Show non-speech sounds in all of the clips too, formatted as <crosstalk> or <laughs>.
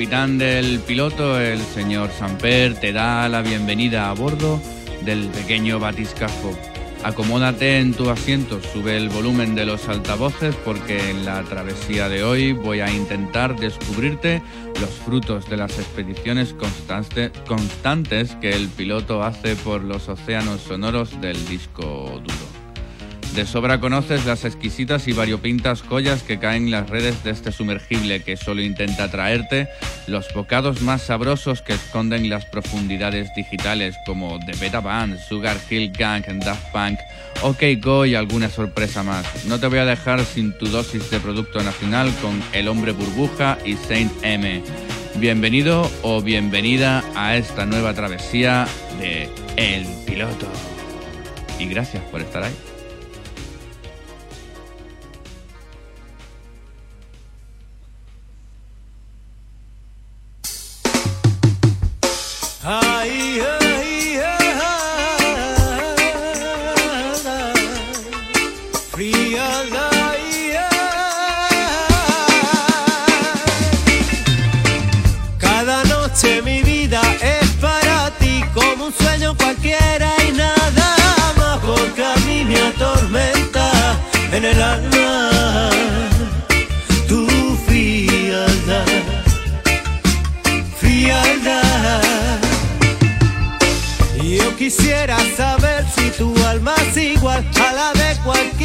Capitán del piloto, el señor Samper, te da la bienvenida a bordo del pequeño batiscafo. Acomódate en tu asiento, sube el volumen de los altavoces porque en la travesía de hoy voy a intentar descubrirte los frutos de las expediciones constante- constantes que el piloto hace por los océanos sonoros del disco duro. De sobra conoces las exquisitas y variopintas joyas que caen en las redes de este sumergible que solo intenta traerte los bocados más sabrosos que esconden las profundidades digitales como The Beta Band, Sugar Hill Gang, Daft Punk, OK Go y alguna sorpresa más. No te voy a dejar sin tu dosis de producto nacional con El Hombre Burbuja y Saint M. Bienvenido o bienvenida a esta nueva travesía de El Piloto. Y gracias por estar ahí. Ay, ay, ay, fría la Cada noche mi vida es para ti como un sueño cualquiera y nada más porque a mí me atormenta en el alma quisiera saber si tu alma es igual a la de cualquier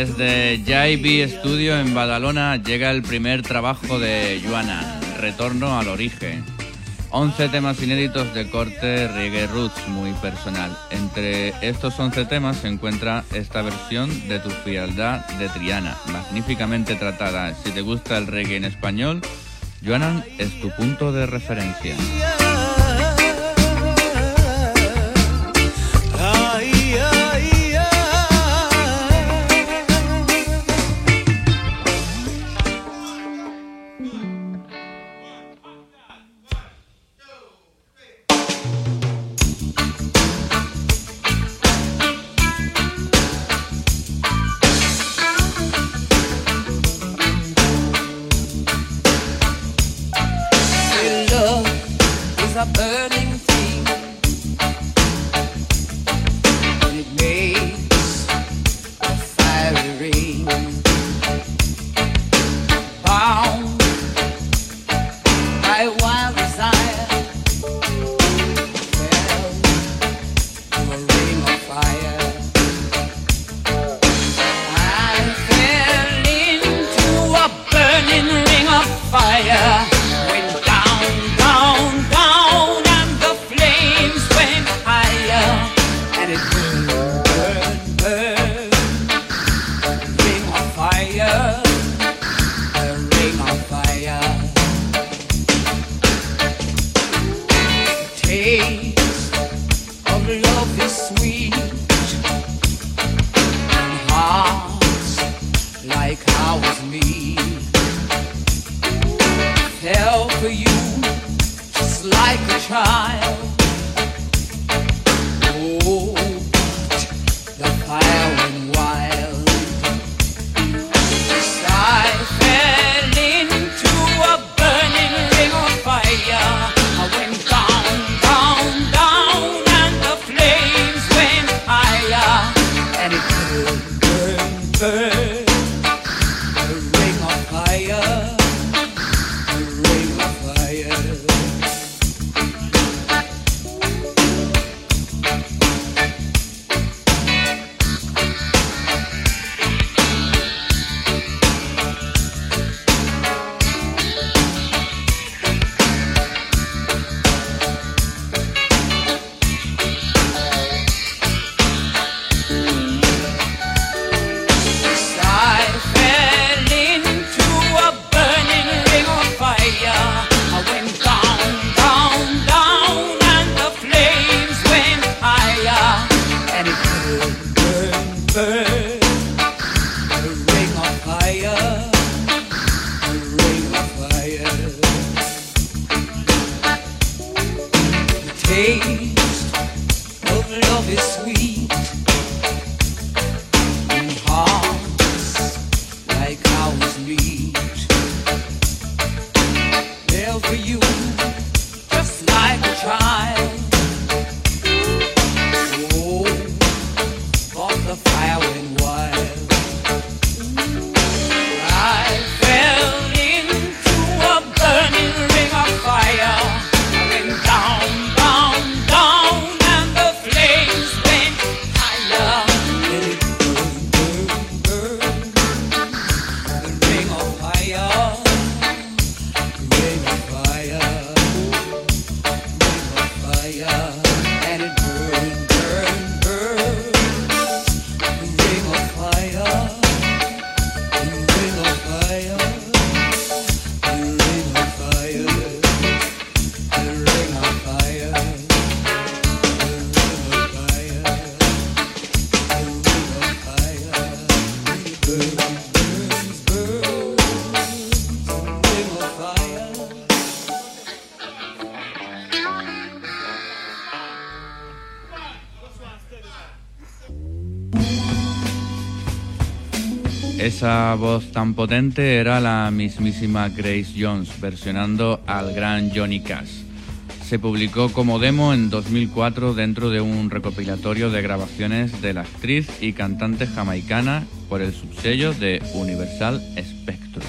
Desde JB Studio en Badalona llega el primer trabajo de Joana, Retorno al Origen. 11 temas inéditos de corte reggae roots muy personal. Entre estos 11 temas se encuentra esta versión de Tu frialdad de Triana, magníficamente tratada. Si te gusta el reggae en español, Joanan es tu punto de referencia. Esa voz tan potente era la mismísima Grace Jones, versionando al gran Johnny Cash. Se publicó como demo en 2004 dentro de un recopilatorio de grabaciones de la actriz y cantante jamaicana por el subsello de Universal Spectrum.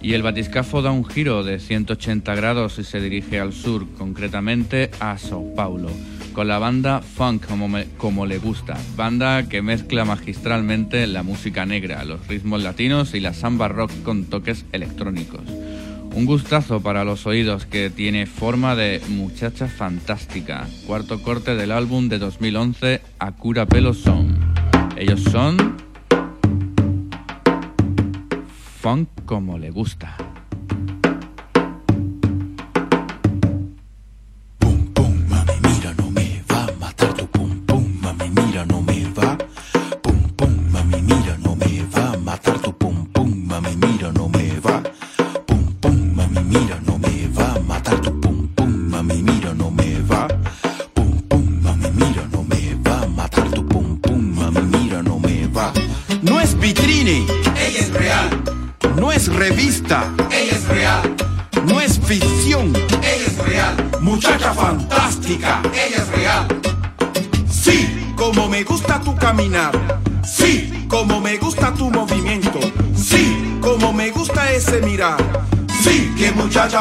Y el batiscafo da un giro de 180 grados y se dirige al sur, concretamente a Sao Paulo con la banda Funk como, le gusta, banda que mezcla magistralmente la música negra, los ritmos latinos y la samba rock con toques electrónicos. Un gustazo para los oídos que tiene forma de muchacha fantástica. Cuarto corte del álbum de 2011, Akura Pelo Son. Ellos son... Funk como le gusta.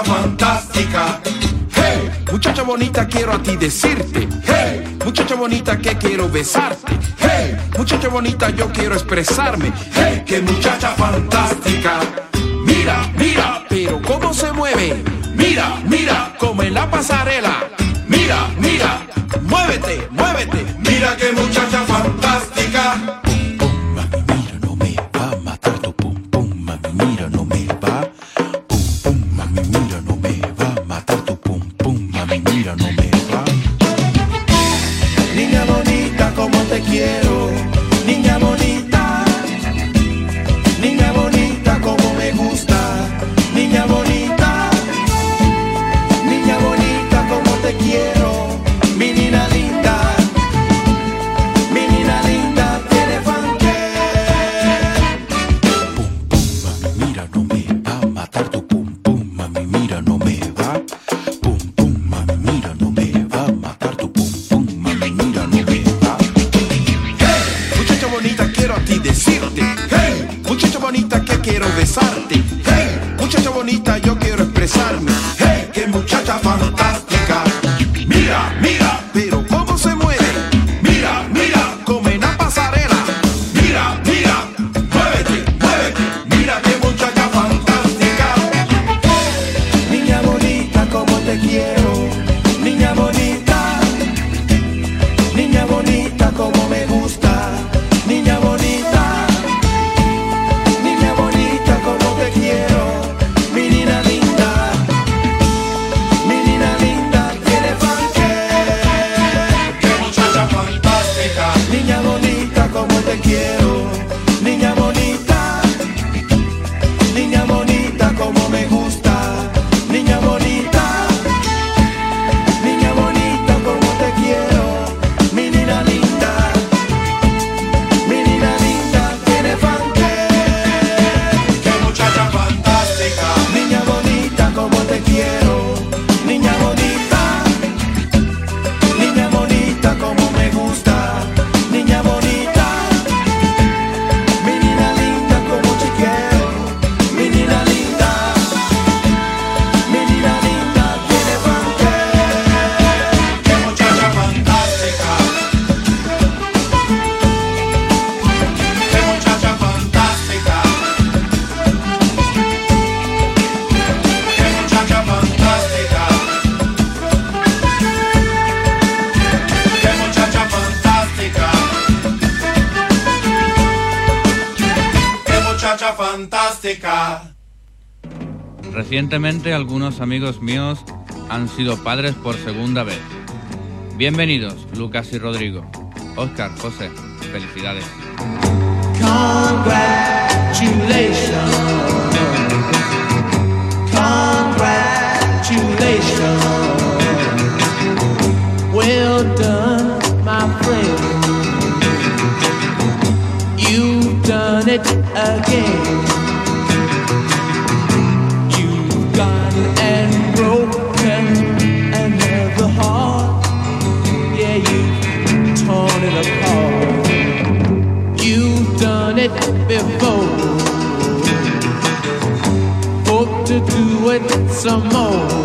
Fantástica. Hey, muchacha bonita, quiero a ti decirte. Hey, muchacha bonita, que quiero besarte. Hey, muchacha bonita, yo quiero expresarme. Hey, qué muchacha fantástica. Mira, mira, pero cómo se mueve. Mira, mira, como en la pasarela. Recientemente algunos amigos míos han sido padres por segunda vez. Bienvenidos, Lucas y Rodrigo. Oscar, José, felicidades. Well done, my friend. You've done it again. Do it some more.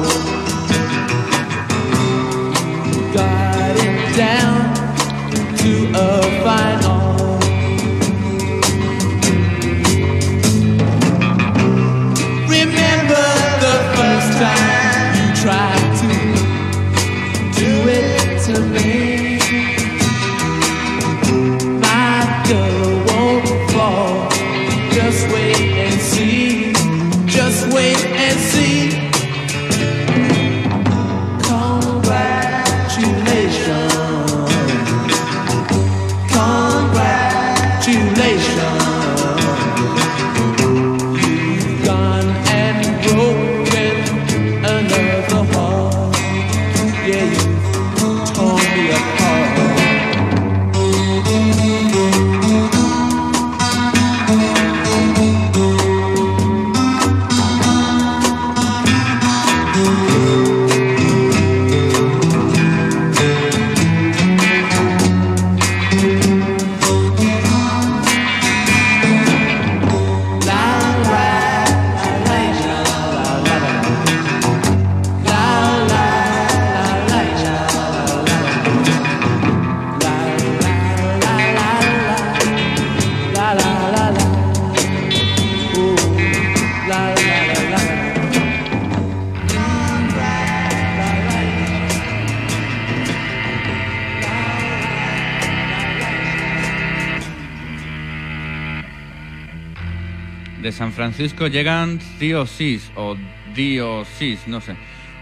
Francisco llegan Theosis o Diosis, no sé.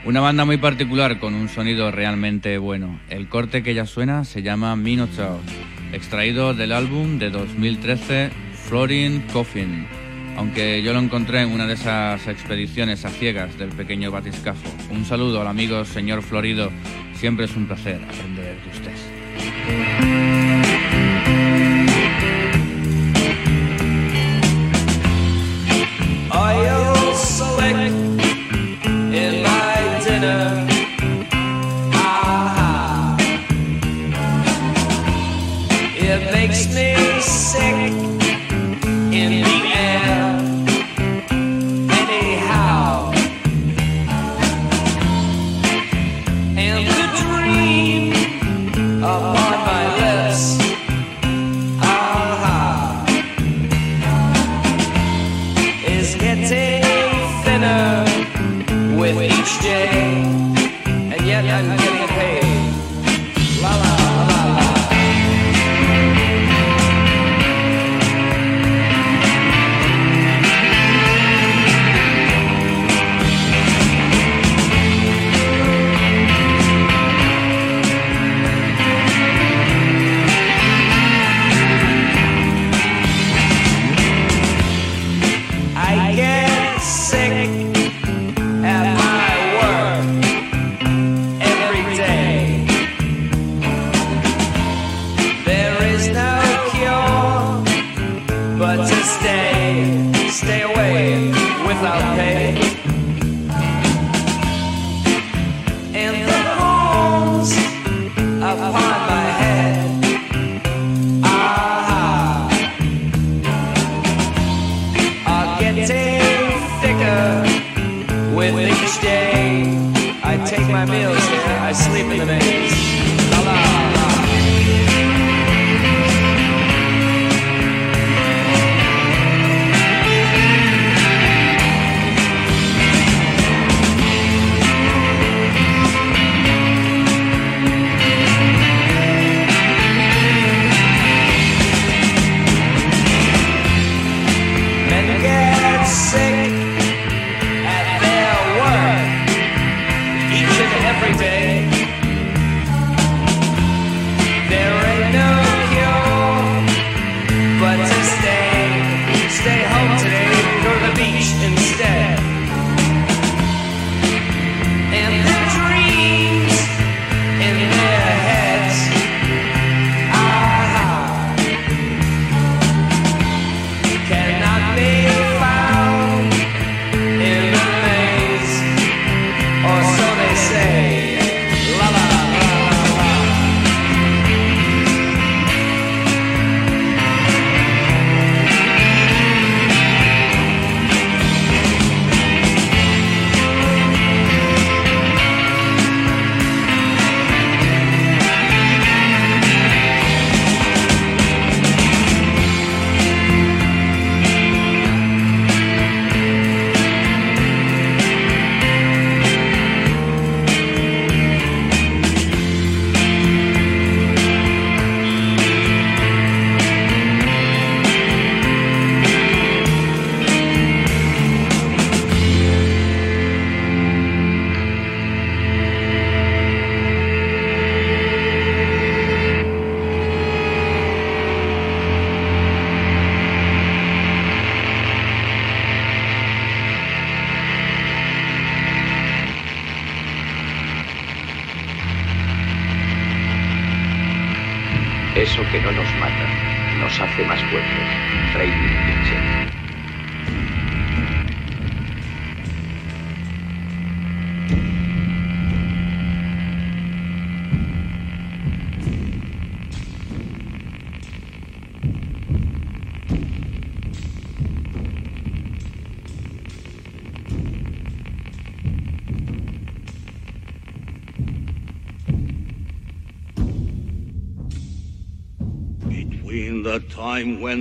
Una banda muy particular con un sonido realmente bueno. El corte que ya suena se llama Minotaur, extraído del álbum de 2013 Florin Coffin. Aunque yo lo encontré en una de esas expediciones a ciegas del pequeño batiscafo. Un saludo al amigo señor Florido. Siempre es un placer aprender de usted.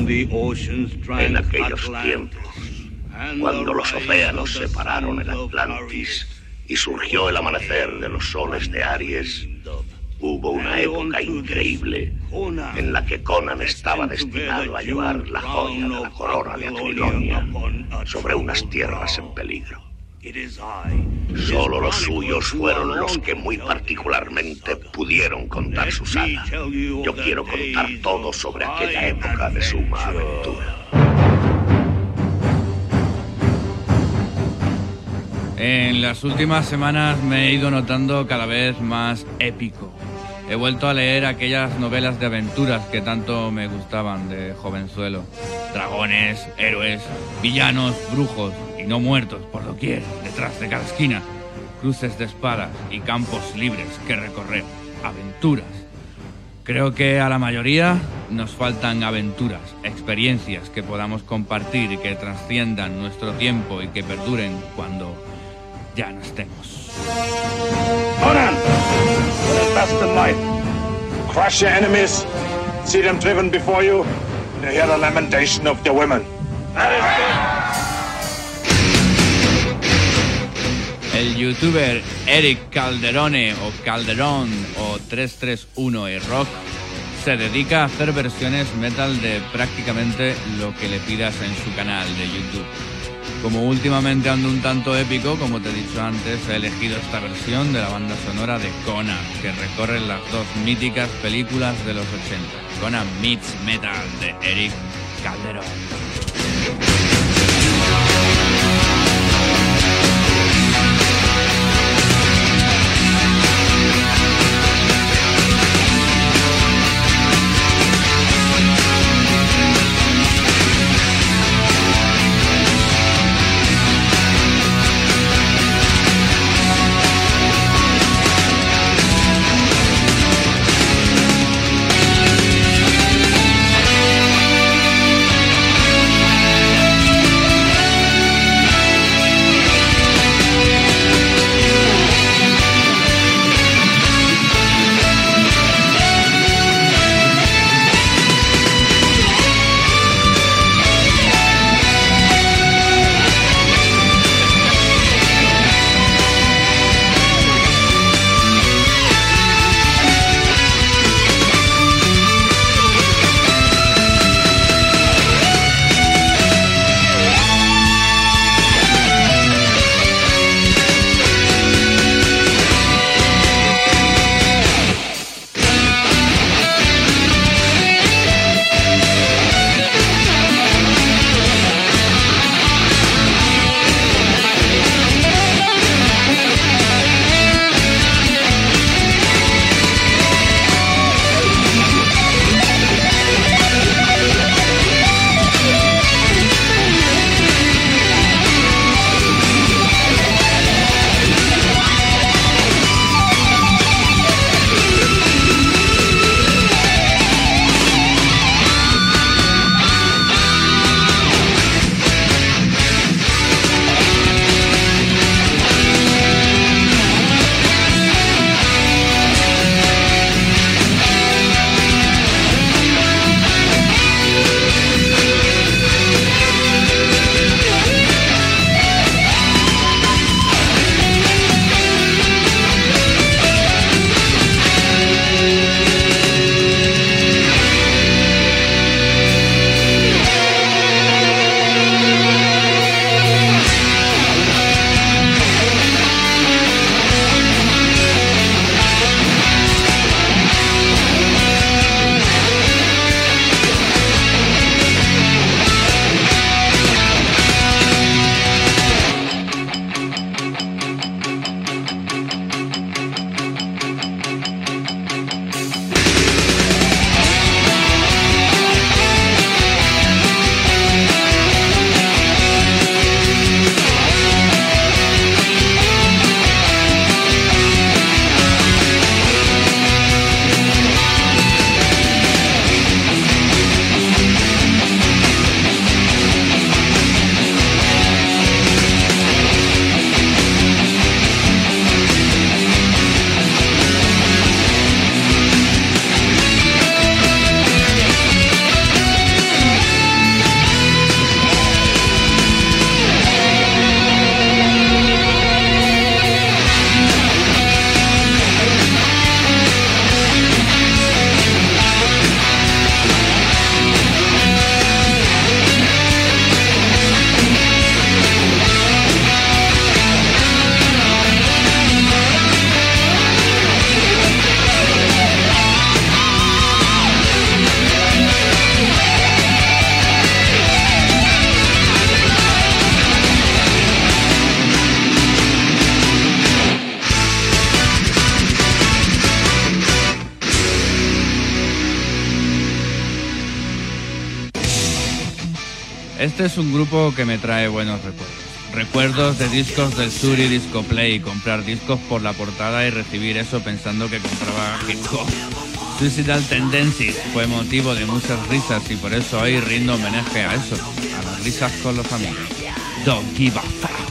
En aquellos tiempos, cuando los océanos separaron el Atlantis y surgió el amanecer de los soles de Aries, hubo una época increíble en la que Conan estaba destinado a llevar la joya de la corona de Atrilonia sobre unas tierras en peligro. Solo los suyos fueron los que muy particularmente pudieron contar su saga. Yo quiero contar todo sobre aquella época de suma aventura. En las últimas semanas me he ido notando cada vez más épico. He vuelto a leer aquellas novelas de aventuras que tanto me gustaban de jovenzuelo. Dragones, héroes, villanos, brujos no muertos por doquier, detrás de cada esquina. Cruces de espadas y campos libres que recorrer. Aventuras. Creo que a la mayoría nos faltan aventuras, experiencias que podamos compartir y que trasciendan nuestro tiempo y que perduren cuando ya no estemos. Conan, his best and might, crush your enemies, see them driven before you, and hear the lamentation of the women. El youtuber Eric Calderone o Calderón o 331 y Rock se dedica a hacer versiones metal de prácticamente lo que le pidas en su canal de YouTube. Como últimamente ando un tanto épico, como te he dicho antes, he elegido esta versión de la banda sonora de Conan, que recorre las dos míticas películas de los 80. Conan Meets Metal de Eric Calderón. Este es un grupo que me trae buenos recuerdos. Recuerdos de discos del sur y disco play, comprar discos por la portada y recibir eso pensando que compraba hip hop. Suicidal Tendencies fue motivo de muchas risas y por eso hoy rindo homenaje a eso, a las risas con los amigos. Don't give a fuck.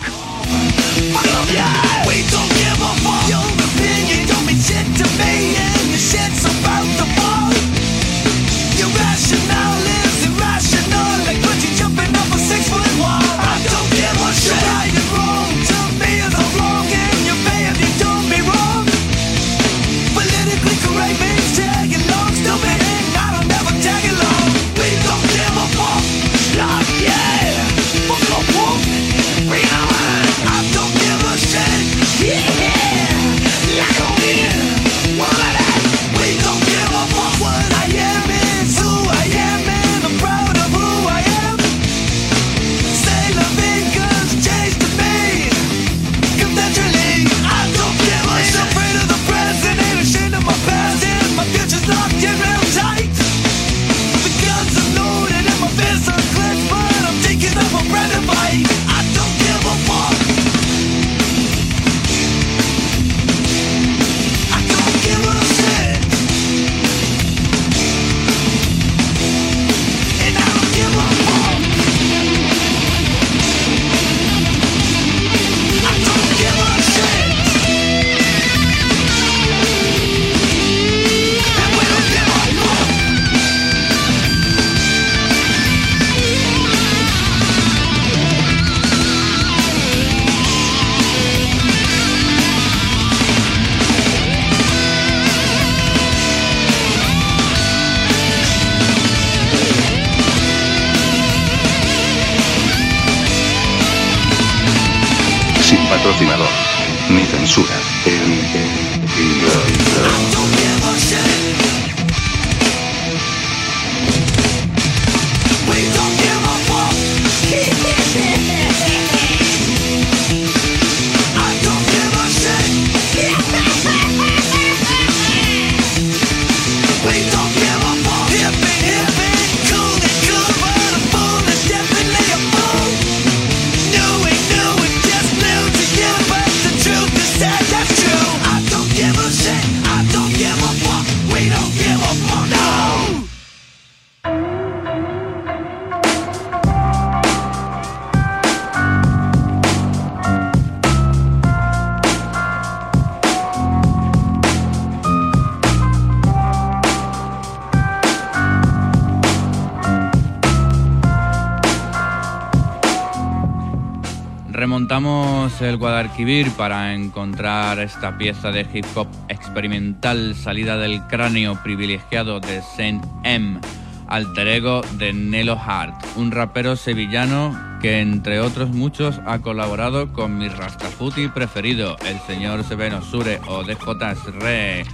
El Guadalquivir para encontrar esta pieza de hip hop experimental salida del cráneo privilegiado de Saint M, alter ego de Nelo Hart, un rapero sevillano que entre otros muchos ha colaborado con mi Rastafuti preferido, el señor Seveno Sure o DJ Re,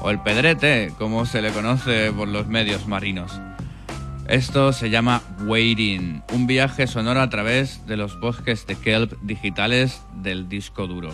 o el Pedrete, como se le conoce por los medios marinos. Esto se llama Waiting, un viaje sonoro a través de los bosques de kelp digitales del disco duro.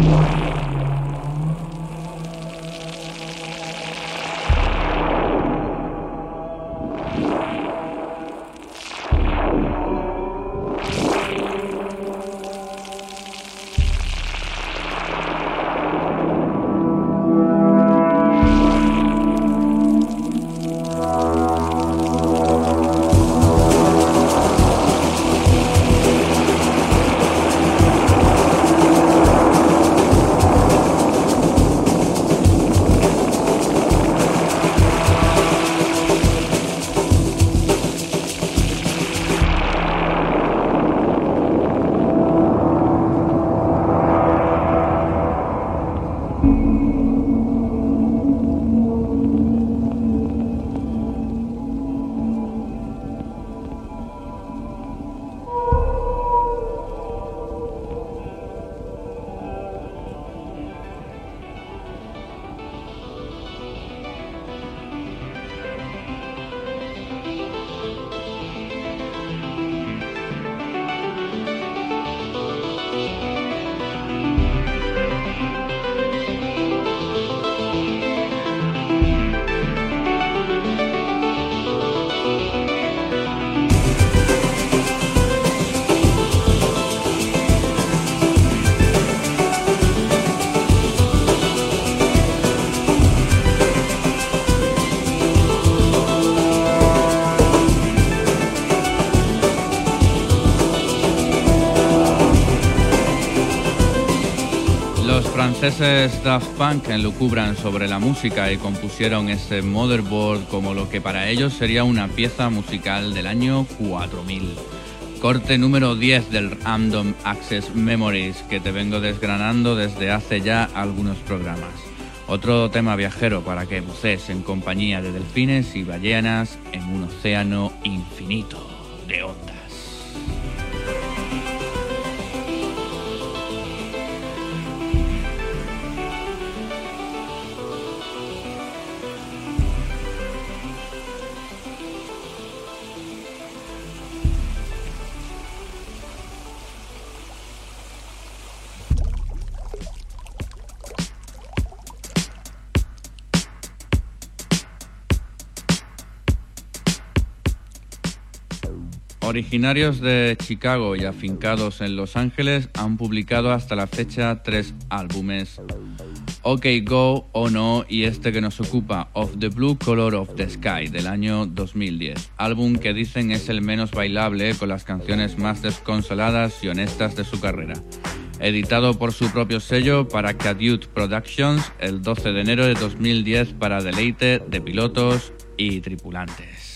Thank. Franceses Daft Punk enlucubran sobre la música y compusieron este Motherboard como lo que para ellos sería una pieza musical del año 4000. Corte número 10 del Random Access Memories que te vengo desgranando desde hace ya algunos programas. Otro tema viajero para que bucees en compañía de delfines y ballenas en un océano infinito Originarios de Chicago y afincados en Los Ángeles, han publicado hasta la fecha tres álbumes. OK Go o No y este que nos ocupa, Of the Blue Color of the Sky, del año 2010. Álbum que dicen es el menos bailable con las canciones más desconsoladas y honestas de su carrera. Editado por su propio sello para Cadute Productions el 12 de enero de 2010 para deleite de pilotos y tripulantes.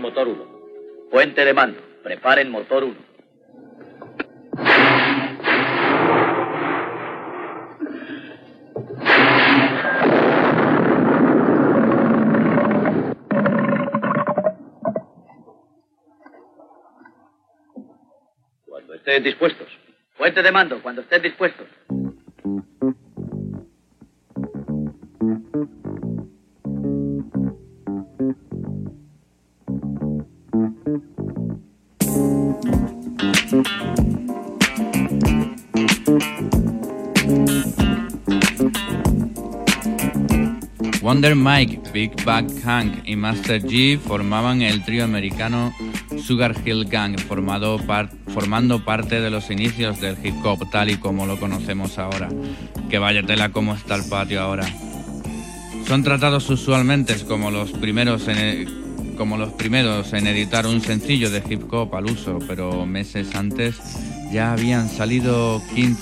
Motor 1. Puente de mando. Preparen motor 1. Cuando estén dispuestos. Puente de mando, cuando estén dispuestos. Wonder Mike, Big Bag Hank y Master G formaban el trío americano Sugar Hill Gang, formado formando parte de los inicios del hip hop tal y como lo conocemos ahora. Que vaya tela como está el patio ahora. Son tratados usualmente como los primeros en como los primeros en editar un sencillo de hip hop al uso, pero meses antes ya habían salido King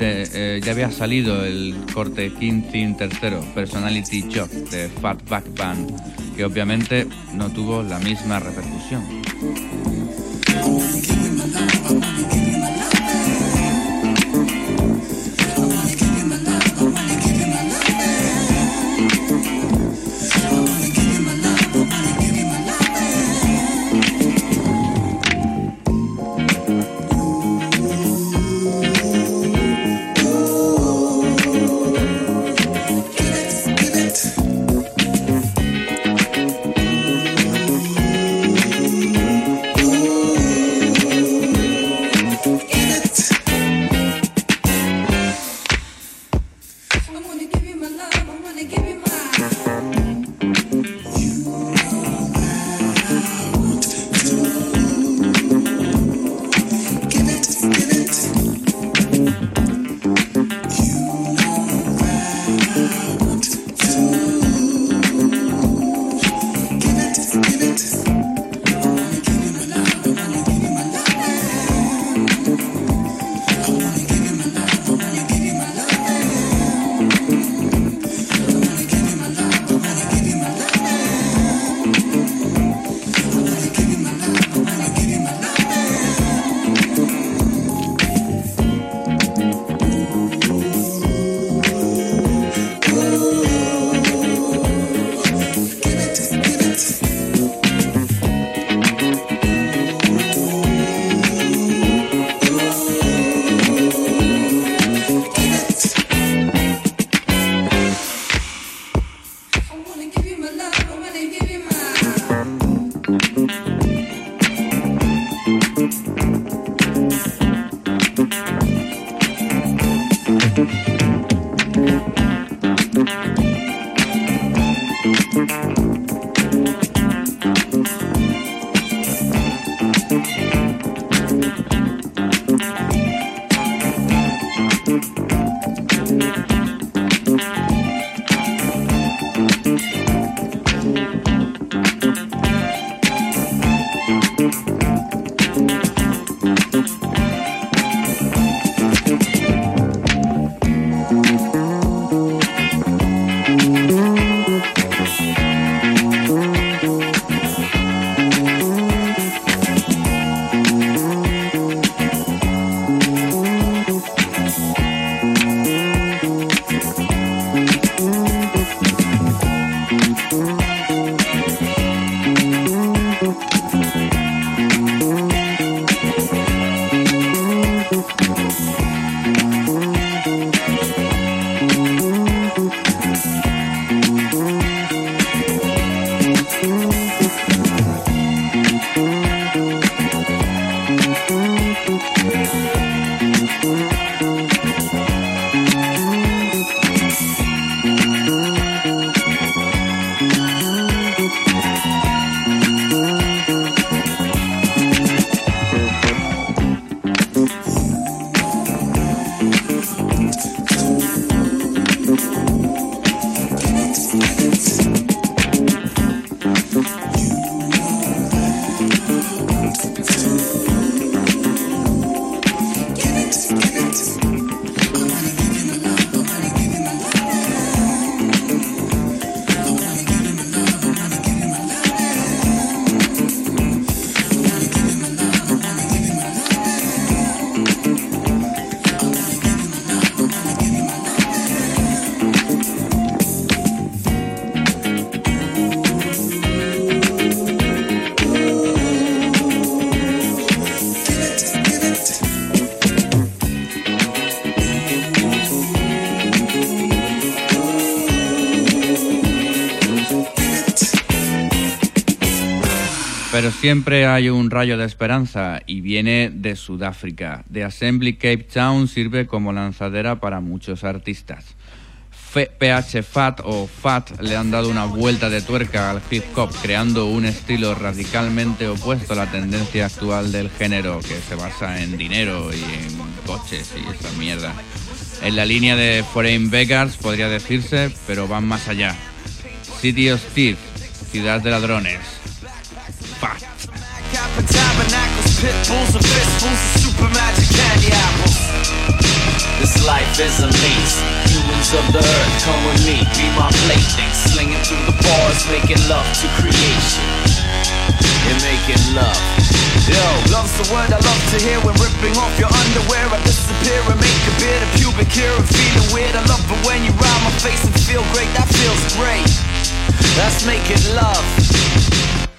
eh, ya había salido el corte King Thin tercero, Personality Shock de Fatback Band, que obviamente no tuvo la misma repercusión. Siempre hay un rayo de esperanza y viene de Sudáfrica. The Assembly Cape Town sirve como lanzadera para muchos artistas. PH Fat o Fat le han dado una vuelta de tuerca al hip hop, creando un estilo radicalmente opuesto a la tendencia actual del género, que se basa en dinero y en coches y esa mierda. En la línea de Foreign Beggars podría decirse, pero van más allá. City of Thieves, ciudad de ladrones. This life is a maze. Humans of the earth, come with me, be my plaything. Slinging through the bars, making love to creation. You're making love. Yo, love's the word I love to hear when ripping off your underwear. I disappear and make a bit of pubic hair and feeling weird. I love it when you ride my face and feel great. That feels great. That's making love.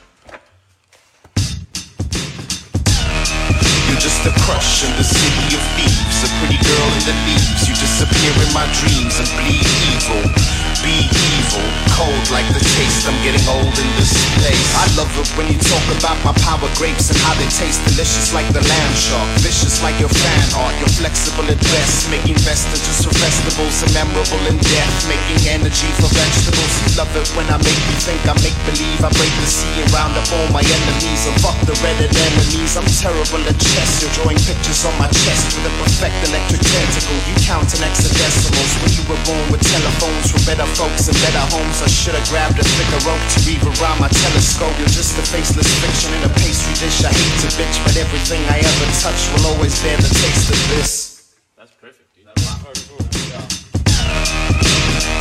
In the city of thieves. A pretty girl in the leaves You disappear in my dreams and bleed evil Be evil, cold like the taste I'm getting old in this place I love it when you talk about my power grapes And how they taste delicious like the lamb shark. Vicious like your fan art You're flexible at best Making vestiges for vegetables And memorable in death Making energy for vegetables. You love it when I make you think I make believe I break the sea and round up all my enemies And fuck the red enemies. I'm terrible at chess You're drawing pictures on my chest with a perfect electric tentacle. You counting hexadecimals when you were born with telephones for better folks in better homes. I should have grabbed a thicker rope to weave around my telescope. You're just a faceless fiction in a pastry dish. I hate to bitch, but everything I ever touch will always bear the taste of this. That's perfect. dude.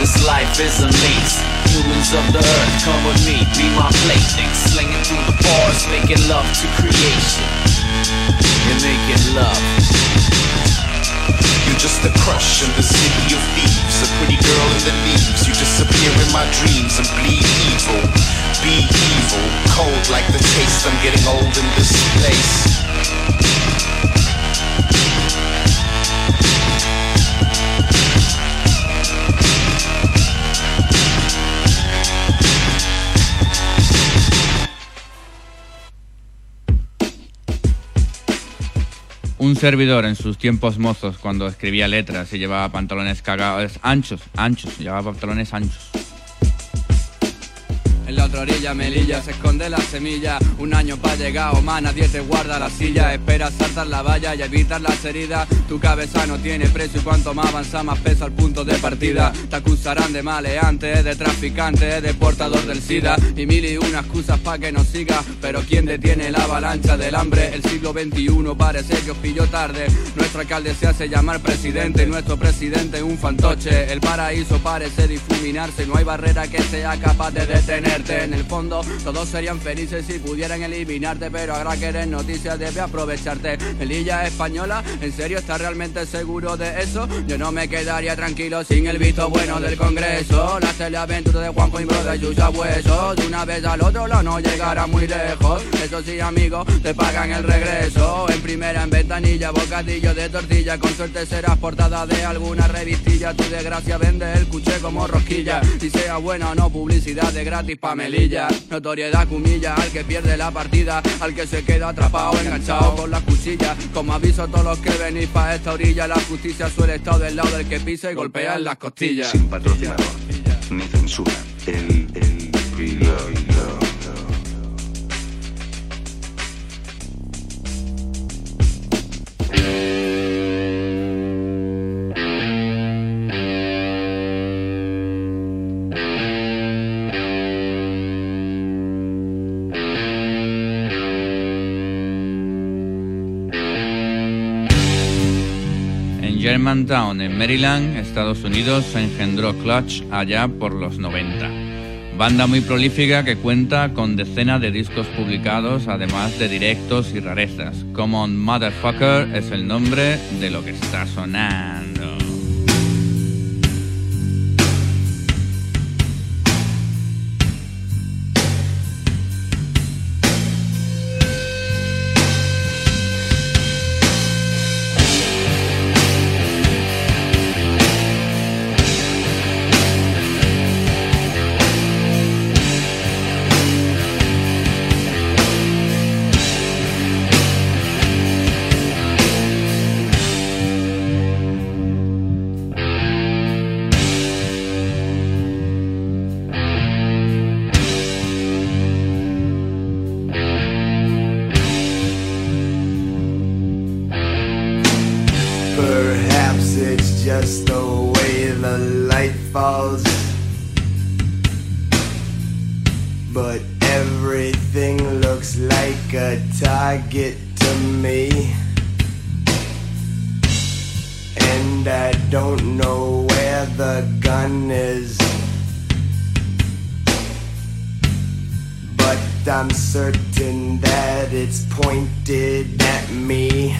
This life is a maze. Humans of the earth, come with me, be my plaything. Slinging through the bars, making love to creation. You're making love. Just a crush in the city of thieves. A pretty girl in the leaves You disappear in my dreams and bleed evil Be evil, cold like the taste I'm getting old in this place Un servidor en sus tiempos mozos, cuando escribía letras y llevaba pantalones cagados, anchos, anchos, llevaba pantalones anchos. En la otra orilla, Melilla, se esconde la semilla. Un año para llegar, o más nadie te guarda la silla. Espera saltar la valla y evitar las heridas. Tu cabeza no tiene precio y cuanto más avanza, más pesa el punto de partida. Te acusarán de maleante, de traficante, de portador del SIDA. Y mil y una excusas pa' que nos siga. Pero ¿quién detiene la avalancha del hambre? El siglo XXI parece que os pilló tarde. Nuestro alcalde se hace llamar presidente. Nuestro presidente un fantoche. El paraíso parece difuminarse. No hay barrera que sea capaz de detener en el fondo. Todos serían felices si pudieran eliminarte Pero ahora que eres noticia debe aprovecharte. Melilla española, ¿en serio estás realmente seguro de eso? Yo no me quedaría tranquilo sin el visto bueno del Congreso. La teleaventura de Juanjo y de Yuya Hueso De una vez al otro lado no llegará muy lejos. Eso sí amigo, te pagan el regreso. En primera en ventanilla, bocadillo de tortilla. Con suerte serás portada de alguna revistilla. Tu desgracia vende el cuché como rosquilla. Y sea buena o no publicidad de gratis pa' Melilla. Notoriedad cumilla al que pierde la partida, al que se queda atrapado, enganchado con la cuchilla. Como aviso a todos los que venís pa' esta orilla, la justicia suele estar del lado del que pisa y golpea en las costillas. Sin patrocinador, ni censura. El En Maryland, Estados Unidos, se engendró Clutch allá por los 90. Banda muy prolífica que cuenta con decenas de discos publicados, además de directos y rarezas. Common Motherfucker es el nombre de lo que está sonando. And I don't know where the gun is. But I'm certain that it's pointed at me.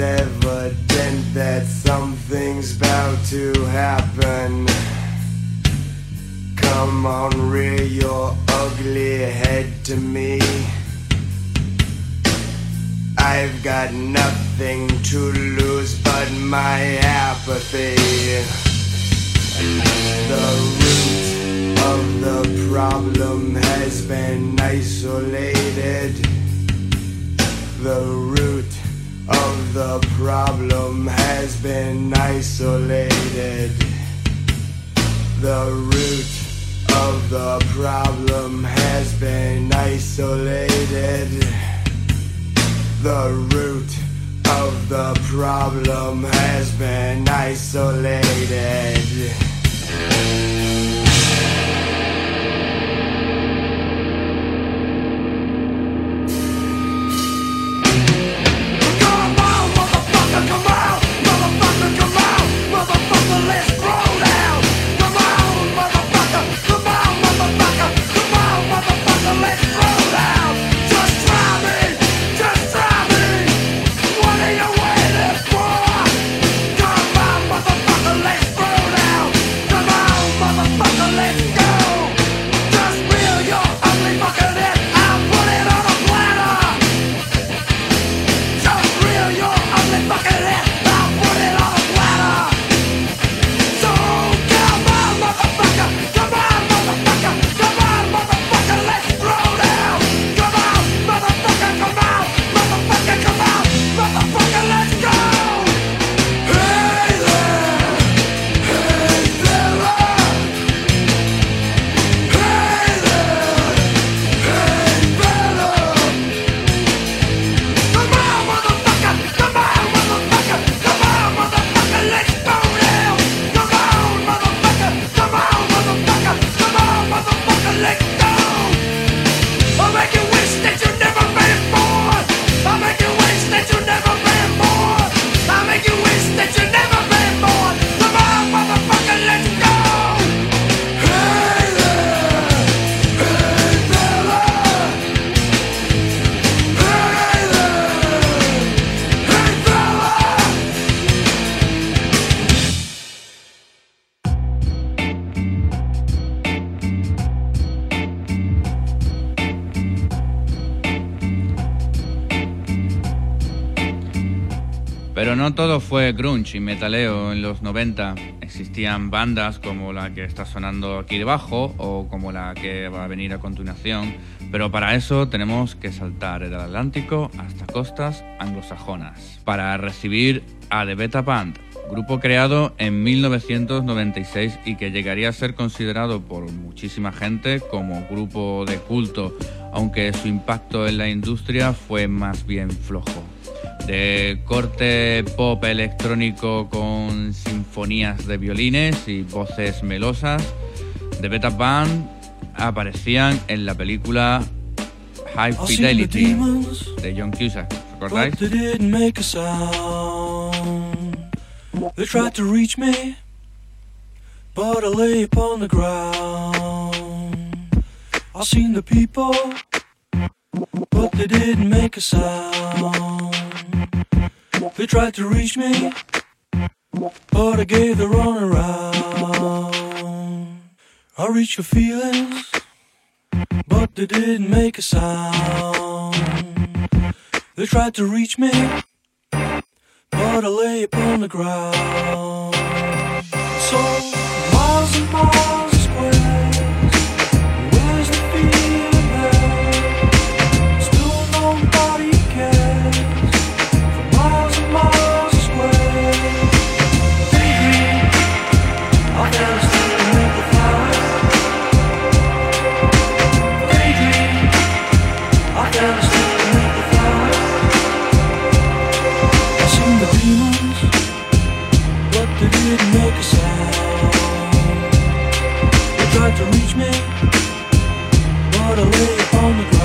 Evident that something's about to happen. Come on, rear your ugly head to me. I've got nothing to lose but my apathy. The root of the problem has been isolated. The root the problem has been isolated. The root of the problem has been isolated. The root of the problem has been isolated. Todo fue grunge y metaleo en los 90. Existían bandas como la que está sonando aquí debajo o como la que va a venir a continuación, pero para eso tenemos que saltar el Atlántico hasta costas anglosajonas para recibir a The Beta Band, grupo creado en 1996 y que llegaría a ser considerado por muchísima gente como grupo de culto, aunque su impacto en la industria fue más bien flojo. De corte pop electrónico con sinfonías de violines y voces melosas, The Beta Band aparecían en la película High Fidelity de John Cusack. ¿Recordáis? They tried to reach me, but I lay upon the ground. I seen the people, but they didn't make a sound. They tried to reach me, but I gave the run around. I reached your feelings, but they didn't make a sound. They tried to reach me but I lay upon the ground. So miles and miles but I lay upon the ground.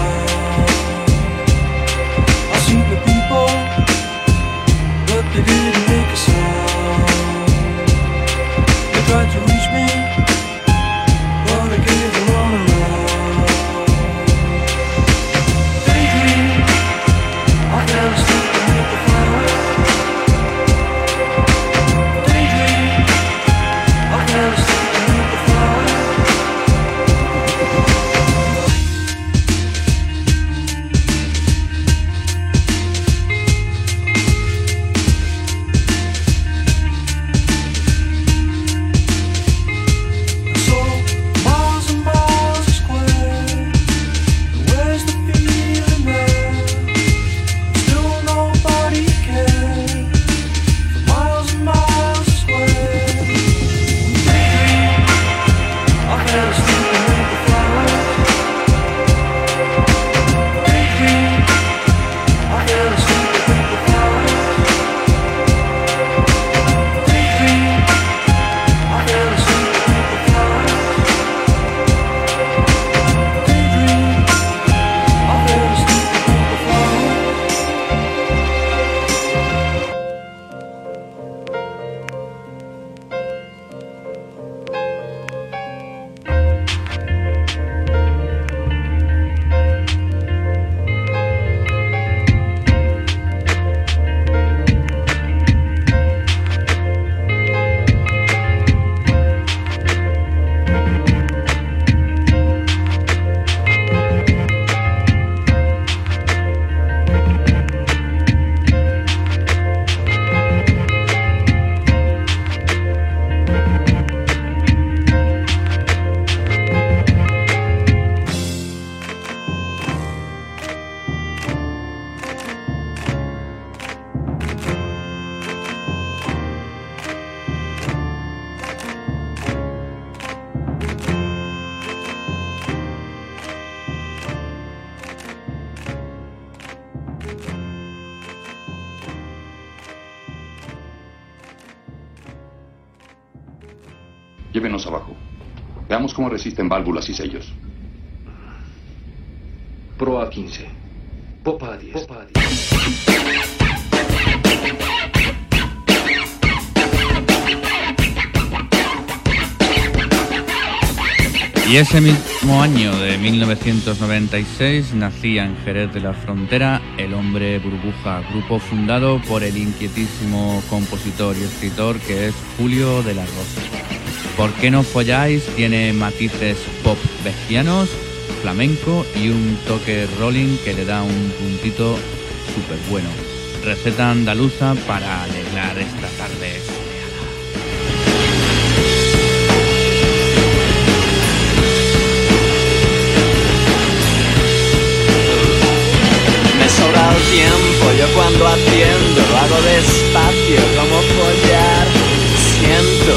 Abajo. Veamos cómo resisten válvulas y sellos. Pro a 15. Popa a 10. Popa a 10. Y ese mismo año de 1996 nacía en Jerez de la Frontera El Hombre Burbuja, grupo fundado por el inquietísimo compositor y escritor que es Julio de la Rosa. ¿Por qué no folláis? Tiene matices pop bestianos, flamenco y un toque rolling que le da un puntito súper bueno. receta andaluza para alegrar esta tarde. Me sobra el tiempo, yo cuando atiendo lo hago despacio como follar. Siento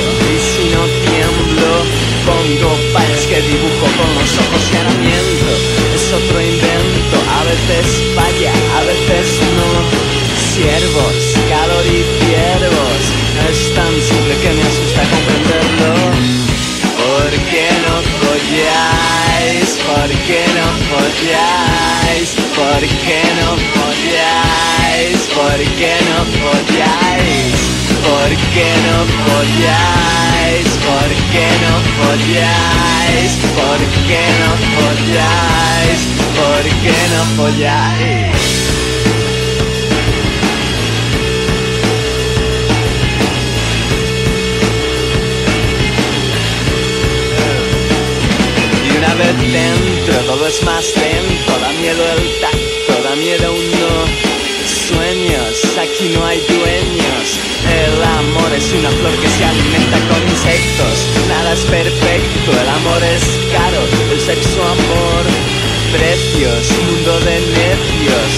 pongo pares que dibujo con los ojos y ahora miento. Es otro invento, a veces falla, a veces no. Siervos, calor y ciervos, es tan simple que me asusta comprenderlo. ¿Por qué no folláis? ¿Por qué no folláis? ¿Por qué no folláis? ¿Por qué no folláis? ¿Por qué no folláis? ¿Por qué no folláis? ¿Por qué no folláis? ¿Por qué no folláis? Y una vez dentro todo es más lento, da miedo el tacto, da miedo un no. Aquí no hay dueños. El amor es una flor que se alimenta con insectos. Nada es perfecto, el amor es caro, el sexo amor. Precios, mundo de necios.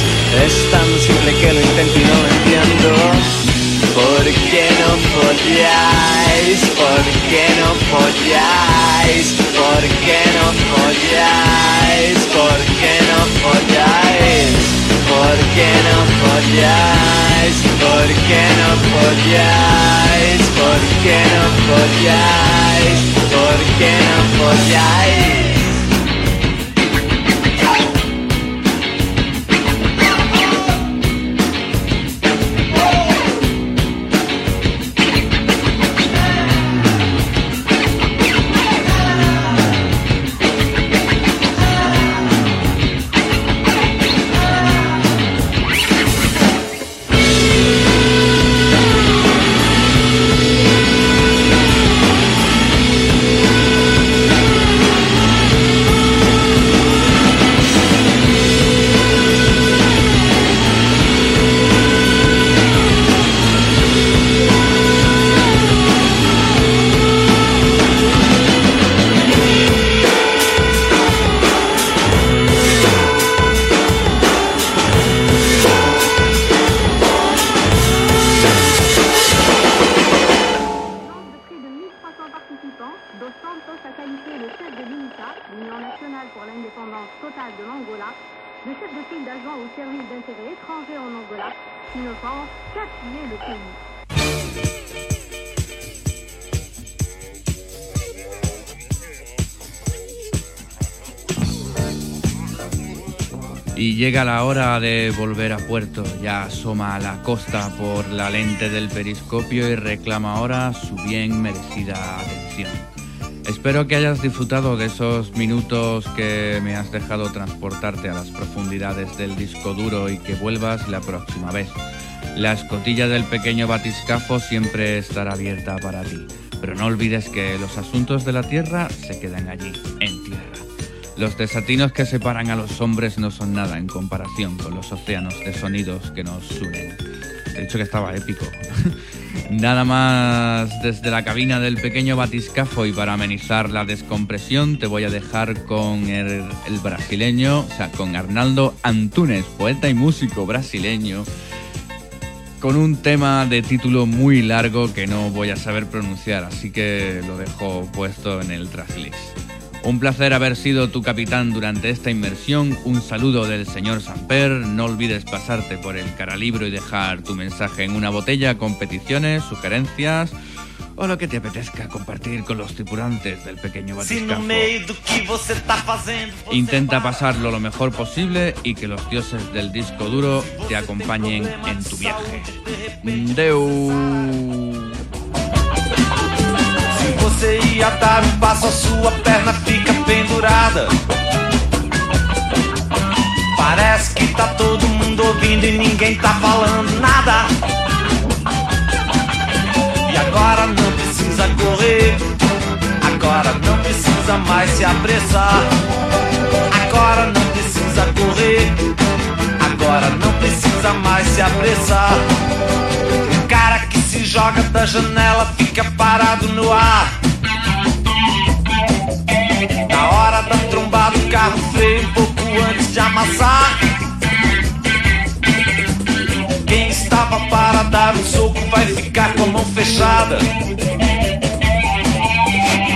Es tan simple que lo intento y no lo entiendo. ¿Por qué no folláis? ¿Por qué no folláis? ¿Por qué no folláis? died volver a puerto. Ya asoma a la costa por la lente del periscopio y reclama ahora su bien merecida atención. Espero que hayas disfrutado de esos minutos que me has dejado transportarte a las profundidades del disco duro y que vuelvas la próxima vez. La escotilla del pequeño batiscafo siempre estará abierta para ti, pero no olvides que los asuntos de la tierra Los desatinos que separan a los hombres no son nada en comparación con los océanos de sonidos que nos unen. De hecho que estaba épico. <laughs> Nada más desde la cabina del pequeño batiscafo y para amenizar la descompresión te voy a dejar con el, el brasileño, o sea, con Arnaldo Antunes, poeta y músico brasileño, con un tema de título muy largo que no voy a saber pronunciar, así que lo dejo puesto en el tracklist. Un placer haber sido tu capitán durante esta inmersión. Un saludo del señor Samper. No olvides pasarte por el caralibro y dejar tu mensaje en una botella con peticiones, sugerencias o lo que te apetezca compartir con los tripulantes del pequeño batiscafo. Intenta pasarlo lo mejor posible y que los dioses del disco duro te acompañen en tu viaje. Deu. Você ia dar um passo, a sua perna fica pendurada. Parece que tá todo mundo ouvindo e ninguém tá falando nada. E agora não precisa correr. Agora não precisa mais se apressar. Agora não precisa correr. Agora não precisa mais se apressar. Joga da janela fica parado no ar. Carro freia um pouco antes de amassar. Quem estava para dar um soco vai ficar com a mão fechada.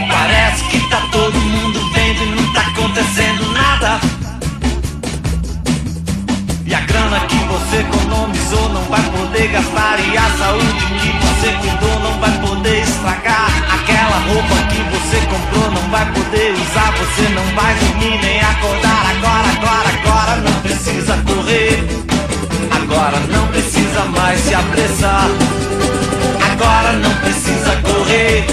Parece que tá todo mundo vendo e não tá acontecendo nada. E a grana que você economizou não vai poder gastar. E a saúde que você cuidou não vai poder estragar. Aquela roupa que você comprou não vai poder usar. Você não vai dormir nem acordar. Agora, agora, agora não precisa correr. Agora não precisa mais se apressar. Agora não precisa correr.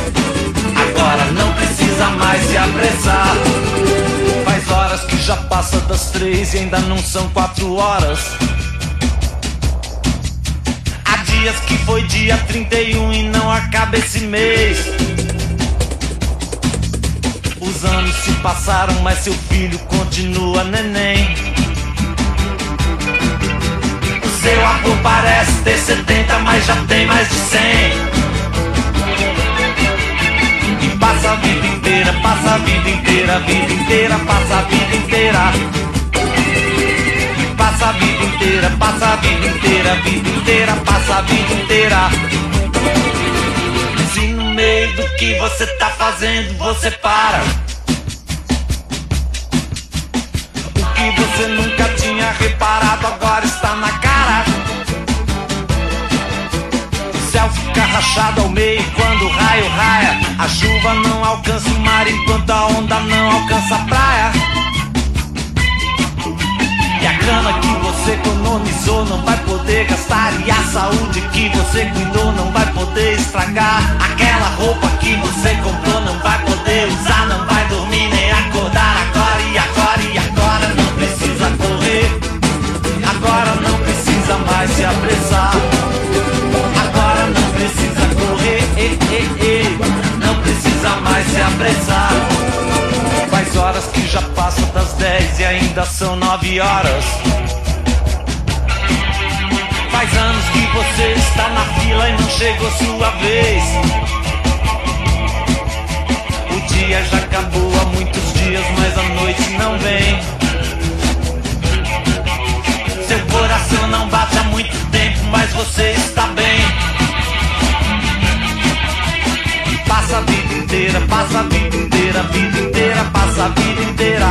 Agora não precisa mais se apressar. Faz horas que já passa das três e ainda não são quatro horas. Dias que foi dia 31 e não acaba esse mês. Os anos se passaram, mas seu filho continua neném. O seu avô parece ter 70, mas já tem mais de 100. E passa a vida inteira, passa a vida inteira, a vida inteira, passa a vida inteira. A vida inteira, passa a vida inteira, a vida inteira, passa a vida inteira. Se no meio do que você tá fazendo você para. O que você nunca tinha reparado agora está na cara. O céu fica rachado ao meio quando o raio raia. A chuva não alcança o mar enquanto a onda não alcança a praia. E a grana que você economizou não vai poder gastar. E a saúde que você cuidou não vai poder estragar. Aquela roupa que você comprou não vai poder usar. Não vai dormir nem acordar. Agora e agora e agora não precisa correr. Agora não precisa mais se apressar. Agora não precisa correr. Não precisa mais se apressar. Horas que já passam das 10 e ainda são 9 horas. Faz anos que você está na fila e não chegou sua vez. O dia já acabou há muitos dias, mas a noite não vem. Seu coração não bate há muito tempo, mas você está bem. Passa a vida inteira, passa a vida inteira, vida inteira, passa a vida inteira.